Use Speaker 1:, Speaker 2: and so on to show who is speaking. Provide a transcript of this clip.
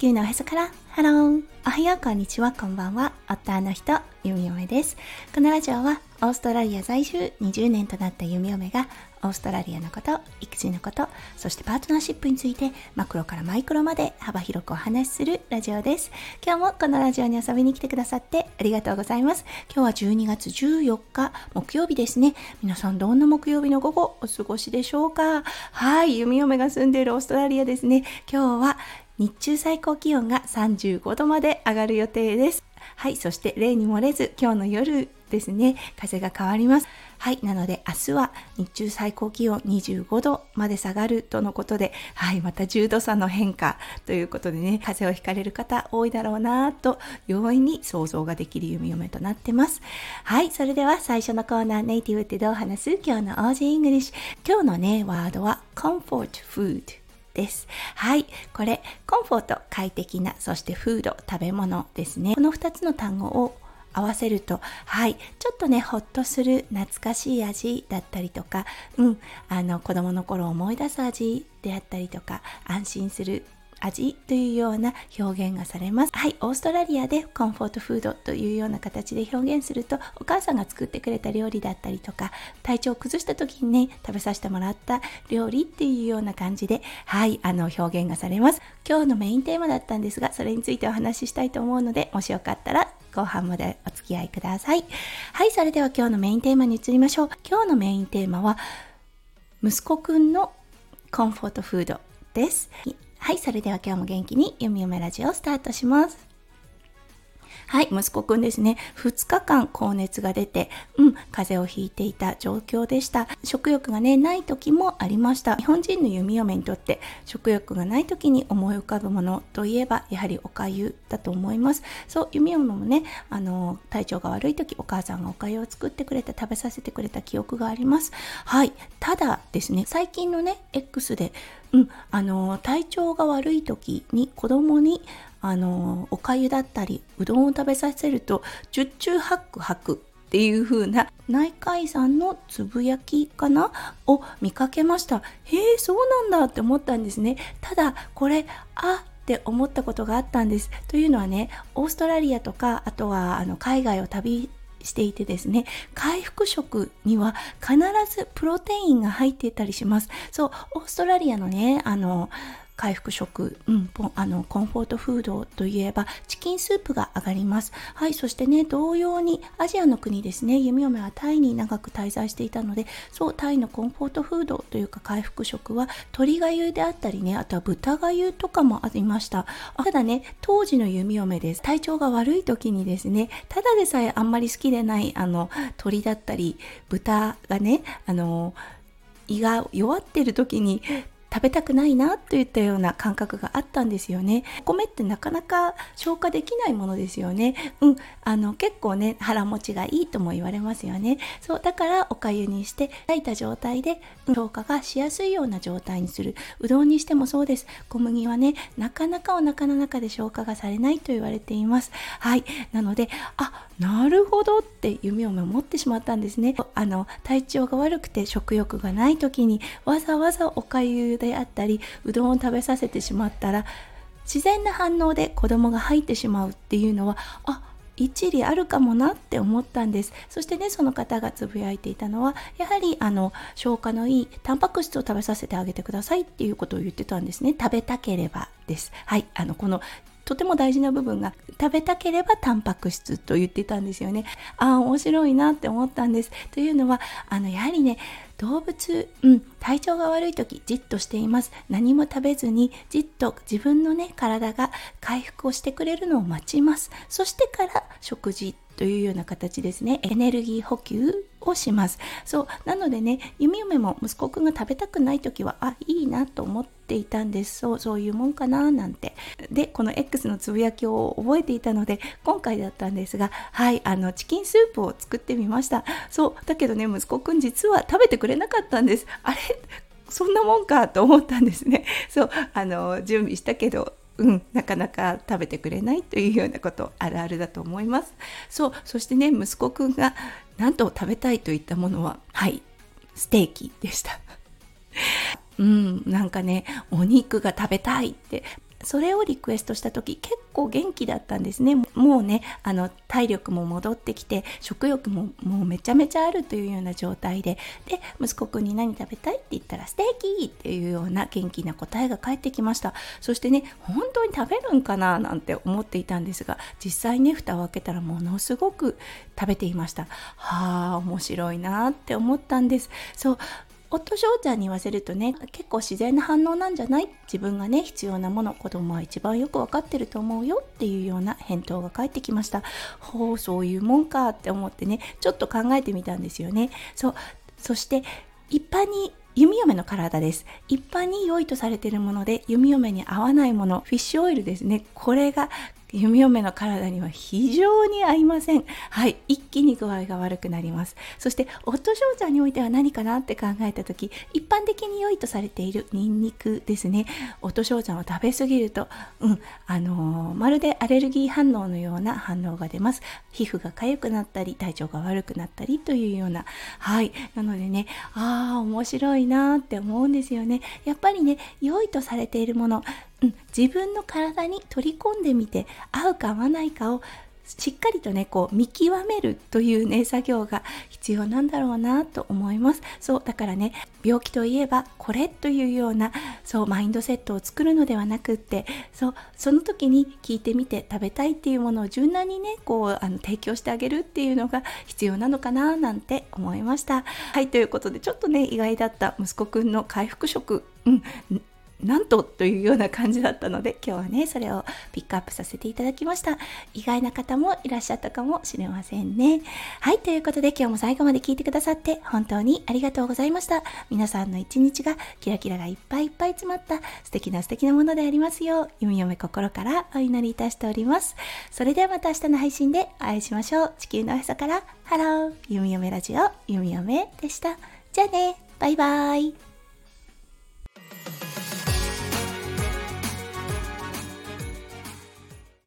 Speaker 1: 球のおへそから。ハロー。おはようこんにちはこんばんは。夫の人ゆみよめです。このラジオはオーストラリア在住20年となったゆみよめがオーストラリアのこと育児のことそしてパートナーシップについてマクロからマイクロまで幅広くお話しするラジオです。今日もこのラジオに遊びに来てくださってありがとうございます。今日は12月14日木曜日ですね。皆さんどんな木曜日の午後お過ごしでしょうか？はいゆみよめが住んでいるオーストラリアですね。今日は日中最高気温が35度まで上がる予定です。はい、そして例に漏れず今日の夜ですね、風が変わります。はい、なので明日は日中最高気温25度まで下がるとのことで、はい、また10度差の変化ということでね、風邪をひかれる方多いだろうなと容易に想像ができる弓嫁となってます。はい、それでは最初のコーナーネイティブってどう話す？今日の Aussie English。今日のね、ワードは comfort food。です。はい。これ、コンフォート、快適な、そしてフード、食べ物ですね。この2つの単語を合わせると、はい、ちょっとね、ほっとする懐かしい味だったりとか、うん、あの、子供の頃を思い出す味であったりとか、安心する味というような表現がされます。はい、オーストラリアでコンフォートフードというような形で表現すると、お母さんが作ってくれた料理だったりとか、体調を崩した時にね、食べさせてもらった料理っていうような感じで、はい、あの表現がされます。今日のメインテーマだったんですが、それについてお話ししたいと思うので、もしよかったら後半までお付き合いください。はい、それでは今日のメインテーマに移りましょう。今日のメインテーマは、息子くんのコンフォートフードです。はい、それでは今日も元気にゆみゆめラジオをスタートします。はい、息子くんですね。2日間高熱が出て、うん、風邪をひいていた状況でした。食欲がね、ない時もありました。日本人の弓嫁にとって食欲がない時に思い浮かぶものといえば、やはりおかゆだと思います。そう、弓嫁もね、あの、体調が悪い時、お母さんがおかゆを作ってくれた、食べさせてくれた記憶があります。はい、ただですね、最近のね、X で、うん、あの体調が悪い時に子供にあのおかゆだったりうどんを食べさせると十中八九吐くっていう風な内海山のつぶやきかな？を見かけました。へえそうなんだって思ったんですね。ただこれあって思ったことがあったんです。というのはねオーストラリアとかあとはあの海外を旅していてですね回復食には必ずプロテインが入っていたりします。そうオーストラリアのねあの回復食、うん、あのコンフォートフードといえばチキンスープが上がります。はい、そしてね、同様にアジアの国ですね、弓嫁はタイに長く滞在していたので、そう、タイのコンフォートフードというか回復食は鶏がゆであったりね、あとは豚がゆとかもありました。ただね、当時の弓嫁です。体調が悪い時にですね、ただでさえあんまり好きでないあの鶏だったり豚がね、あの胃が弱ってる時に食べたくないなといったような感覚があったんですよね。お米ってなかなか消化できないものですよね。うん、あの結構ね腹持ちがいいとも言われますよね。そうだからお粥にして炊いた状態で消化がしやすいような状態にする。うどんにしてもそうです。小麦はねなかなかお腹の中で消化がされないと言われています。はい、なのであなるほどって夢を持ってしまったんですね。あの体調が悪くて食欲がない時にわざわざお粥であったりうどんを食べさせてしまったら自然な反応で子供が入ってしまうっていうのはあ一理あるかもなって思ったんです。そしてねその方がつぶやいていたのはやはりあの消化のいいタンパク質を食べさせてあげてくださいっていうことを言ってたんですね。食べたければです。はいあのこのとても大事な部分が食べたければタンパク質と言ってたんですよね。ああ面白いなって思ったんです。というのはあのやはりね動物、うん、体調が悪い時じっとしています。何も食べずにじっと自分のね体が回復をしてくれるのを待ちます。そしてから食事というような形ですね。エネルギー補給をします。そうなのでね弓嫁も息子くんが食べたくない時はあいいなと思っていたんです。そうそういうもんかななんて。でこの X のつぶやきを覚えていたので今回だったんですがはいあのチキンスープを作ってみました。そうだけどね息子くん実は食べてくれなかったんです。あれ？そんなもんかと思ったんですね。そうあの準備したけどうん、なかなか食べてくれないというようなことあるあるだと思います。そうそしてね息子くんがなんと食べたいといったものははいステーキでした。うんなんかねお肉が食べたいってそれをリクエストした時結構元気だったんですね。もうねあの体力も戻ってきて食欲ももうめちゃめちゃあるというような状態で。で息子くんに何食べたいって言ったらステーキっていうような元気な答えが返ってきました。そしてね本当に食べるんかな？なんて思っていたんですが実際ね蓋を開けたらものすごく食べていました。はあ面白いなって思ったんです。そう夫翔ちゃんに言わせるとね結構自然な反応なんじゃない？自分がね必要なもの子供は一番よく分かってると思うよっていうような返答が返ってきました。ほうそういうもんかって思ってねちょっと考えてみたんですよね。そうそして一般に弓嫁の体です。一般に良いとされているもので弓嫁に合わないものフィッシュオイルですね。これが弓嫁の体には非常に合いません。はい。一気に具合が悪くなります。そして、夫少女においては何かなって考えたとき、一般的に良いとされているニンニクですね。夫少女を食べ過ぎると、うん、あのー、まるでアレルギー反応のような反応が出ます。皮膚が痒くなったり、体調が悪くなったりというような。はい。なのでね、ああ、面白いなって思うんですよね。やっぱりね、良いとされているもの、うん、自分の体に取り込んでみて合うか合わないかをしっかりとねこう見極めるというね 作業が必要なんだろうなと思います。そうだからね病気といえばこれというようなそうマインドセットを作るのではなくってそうその時に聞いてみて食べたいっていうものを柔軟にねこうあの提供してあげるっていうのが必要なのかななんて思いました。はいということでちょっとね意外だった息子くんの回復食。うんなんとというような感じだったので今日はねそれをピックアップさせていただきました。意外な方もいらっしゃったかもしれませんね。はいということで今日も最後まで聞いてくださって本当にありがとうございました。皆さんの一日がキラキラがいっぱいいっぱい詰まった素敵な素敵なものでありますよう弓嫁心からお祈りいたしております。それではまた明日の配信でお会いしましょう。地球のおへそからハロー。弓嫁ラジオ弓嫁でした。じゃあね。バイバイ。